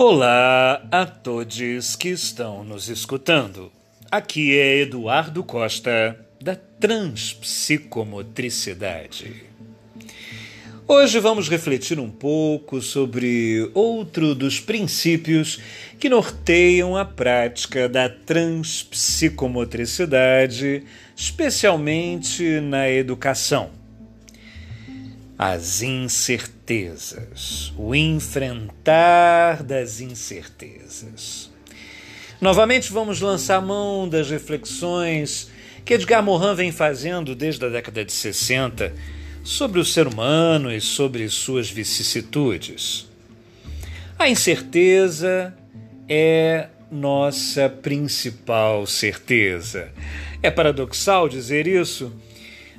Olá a todos que estão nos escutando. Aqui é Eduardo Costa, da Transpsicomotricidade. Hoje vamos refletir um pouco sobre outro dos princípios que norteiam a prática da transpsicomotricidade, especialmente na educação as incertezas, o enfrentar das incertezas. Novamente vamos lançar mão das reflexões que Edgar Morin vem fazendo desde a década de 60 sobre o ser humano e sobre suas vicissitudes. A incerteza é nossa principal certeza. É paradoxal dizer isso?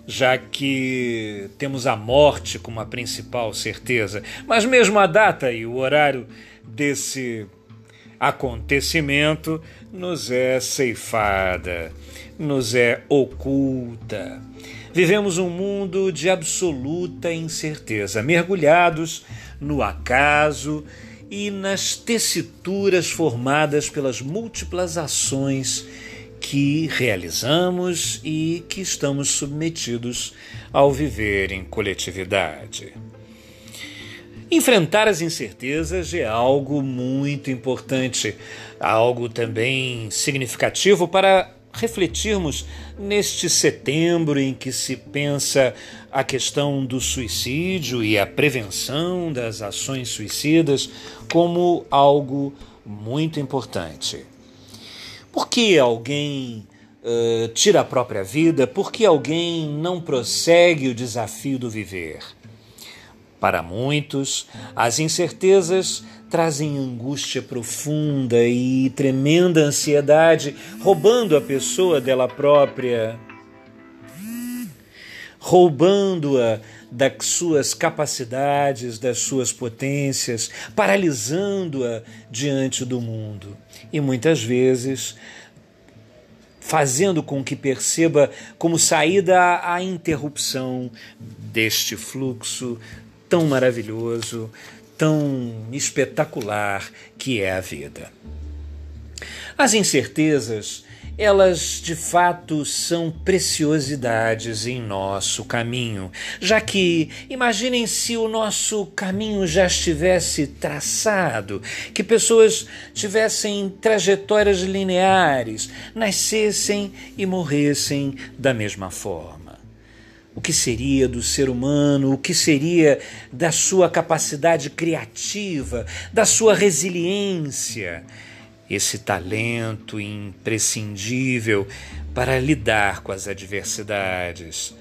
Já que temos a morte como a principal certeza, mas mesmo a data e o horário desse acontecimento nos é ceifada, nos é oculta. Vivemos um mundo de absoluta incerteza, mergulhados no acaso e nas tessituras formadas pelas múltiplas ações que realizamos e que estamos submetidos ao viver em coletividade. Enfrentar as incertezas é algo muito importante, algo também significativo para refletirmos neste setembro em que se pensa a questão do suicídio e a prevenção das ações suicidas como algo muito importante. Por que alguém uh, tira a própria vida? Por que alguém não prossegue o desafio do viver? Para muitos, as incertezas trazem angústia profunda e tremenda ansiedade, roubando a pessoa dela própria, roubando-a das suas capacidades, das suas potências, paralisando-a diante do mundo. E muitas vezes fazendo com que perceba como saída a interrupção deste fluxo tão maravilhoso, tão espetacular que é a vida. As incertezas elas de fato são preciosidades em nosso caminho, já que imaginem se o nosso caminho já estivesse traçado, que pessoas tivessem trajetórias lineares, nascessem e morressem da mesma forma. O que seria do ser humano? O que seria da sua capacidade criativa, da sua resiliência? Esse talento imprescindível para lidar com as adversidades,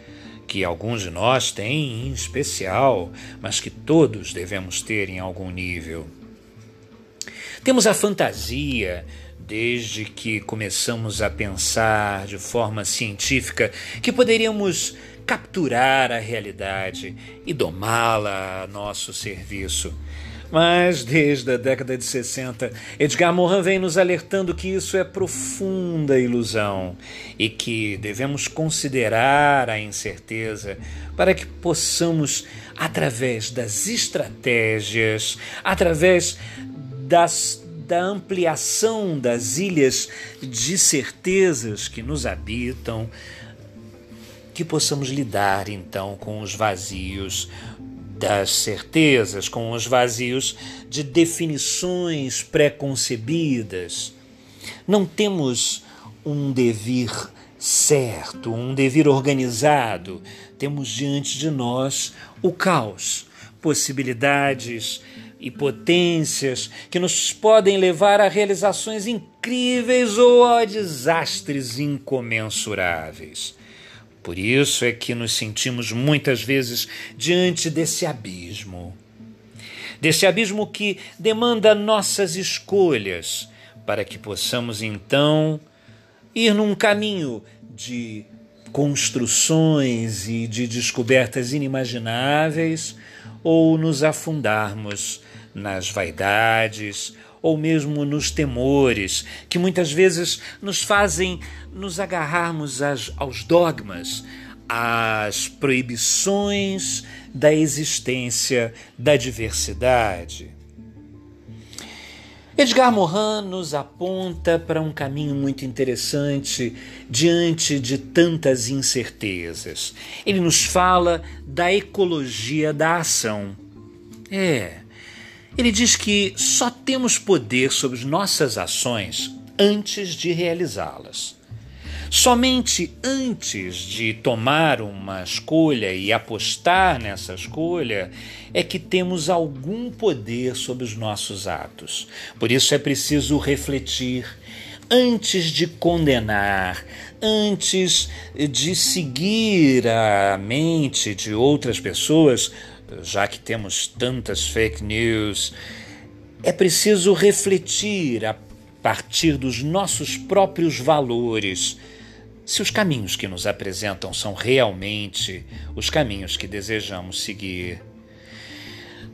que alguns de nós têm em especial, mas que todos devemos ter em algum nível. Temos a fantasia, desde que começamos a pensar de forma científica, que poderíamos capturar a realidade e domá-la a nosso serviço. Mas desde a década de 60, Edgar Morin vem nos alertando que isso é profunda ilusão e que devemos considerar a incerteza para que possamos, através das estratégias, através das da ampliação das ilhas de certezas que nos habitam, que possamos lidar então com os vazios das certezas, com os vazios de definições preconcebidas. Não temos um devir certo, um devir organizado. Temos diante de nós o caos, possibilidades e potências que nos podem levar a realizações incríveis ou a desastres incomensuráveis. Por isso é que nos sentimos muitas vezes diante desse abismo. Desse abismo que demanda nossas escolhas, para que possamos então ir num caminho de construções e de descobertas inimagináveis, ou nos afundarmos nas vaidades ou mesmo nos temores, que muitas vezes nos fazem nos agarrarmos às, aos dogmas, às proibições da existência da diversidade. Edgar Morin nos aponta para um caminho muito interessante diante de tantas incertezas. Ele nos fala da ecologia da ação. É, ele diz que só temos poder sobre nossas ações antes de realizá-las. Somente antes de tomar uma escolha e apostar nessa escolha é que temos algum poder sobre os nossos atos. Por isso é preciso refletir antes de condenar, antes de seguir a mente de outras pessoas, já que temos tantas fake news. É preciso refletir a partir dos nossos próprios valores se os caminhos que nos apresentam são realmente os caminhos que desejamos seguir.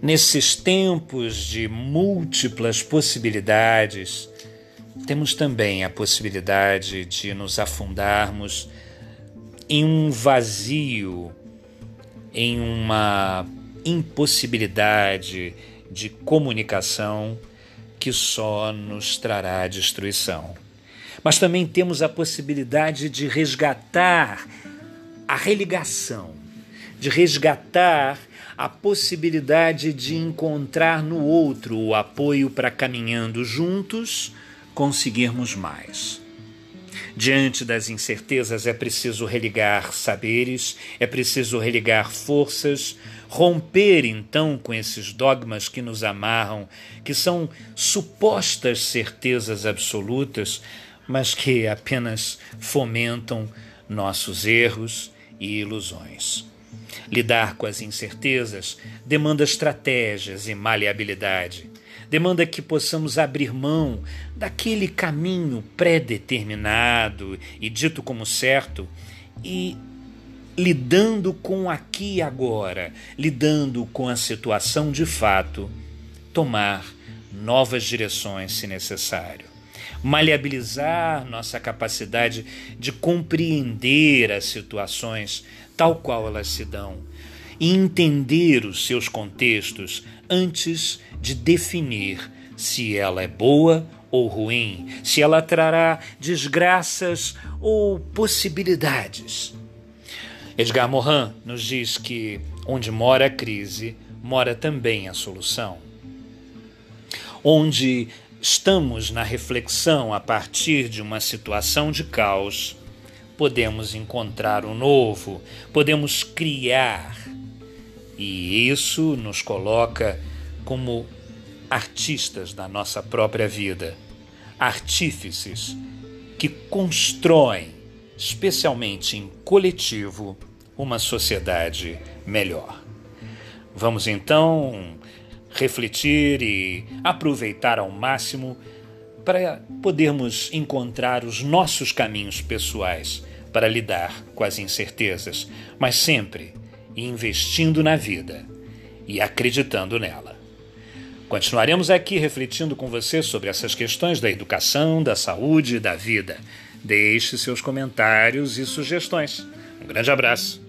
Nesses tempos de múltiplas possibilidades, temos também a possibilidade de nos afundarmos em um vazio, em uma impossibilidade de comunicação que só nos trará destruição mas também temos a possibilidade de resgatar a religação, de resgatar a possibilidade de encontrar no outro o apoio para caminhando juntos conseguirmos mais. Diante das incertezas é preciso religar saberes, é preciso religar forças, romper então com esses dogmas que nos amarram, que são supostas certezas absolutas, mas que apenas fomentam nossos erros e ilusões. Lidar com as incertezas demanda estratégias e maleabilidade. Demanda que possamos abrir mão daquele caminho pré-determinado e dito como certo e lidando com aqui e agora, lidando com a situação de fato, tomar novas direções se necessário. Maleabilizar nossa capacidade de compreender as situações tal qual elas se dão e entender os seus contextos antes de definir se ela é boa ou ruim, se ela trará desgraças ou possibilidades. Edgar Morin nos diz que onde mora a crise, mora também a solução. Onde estamos na reflexão a partir de uma situação de caos, podemos encontrar o novo, podemos criar. E isso nos coloca como artistas da nossa própria vida, artífices que constroem, especialmente em coletivo, uma sociedade melhor. Vamos então refletir e aproveitar ao máximo para podermos encontrar os nossos caminhos pessoais para lidar com as incertezas, mas sempre investindo na vida e acreditando nela. Continuaremos aqui refletindo com você sobre essas questões da educação, da saúde e da vida. Deixe seus comentários e sugestões. Um grande abraço.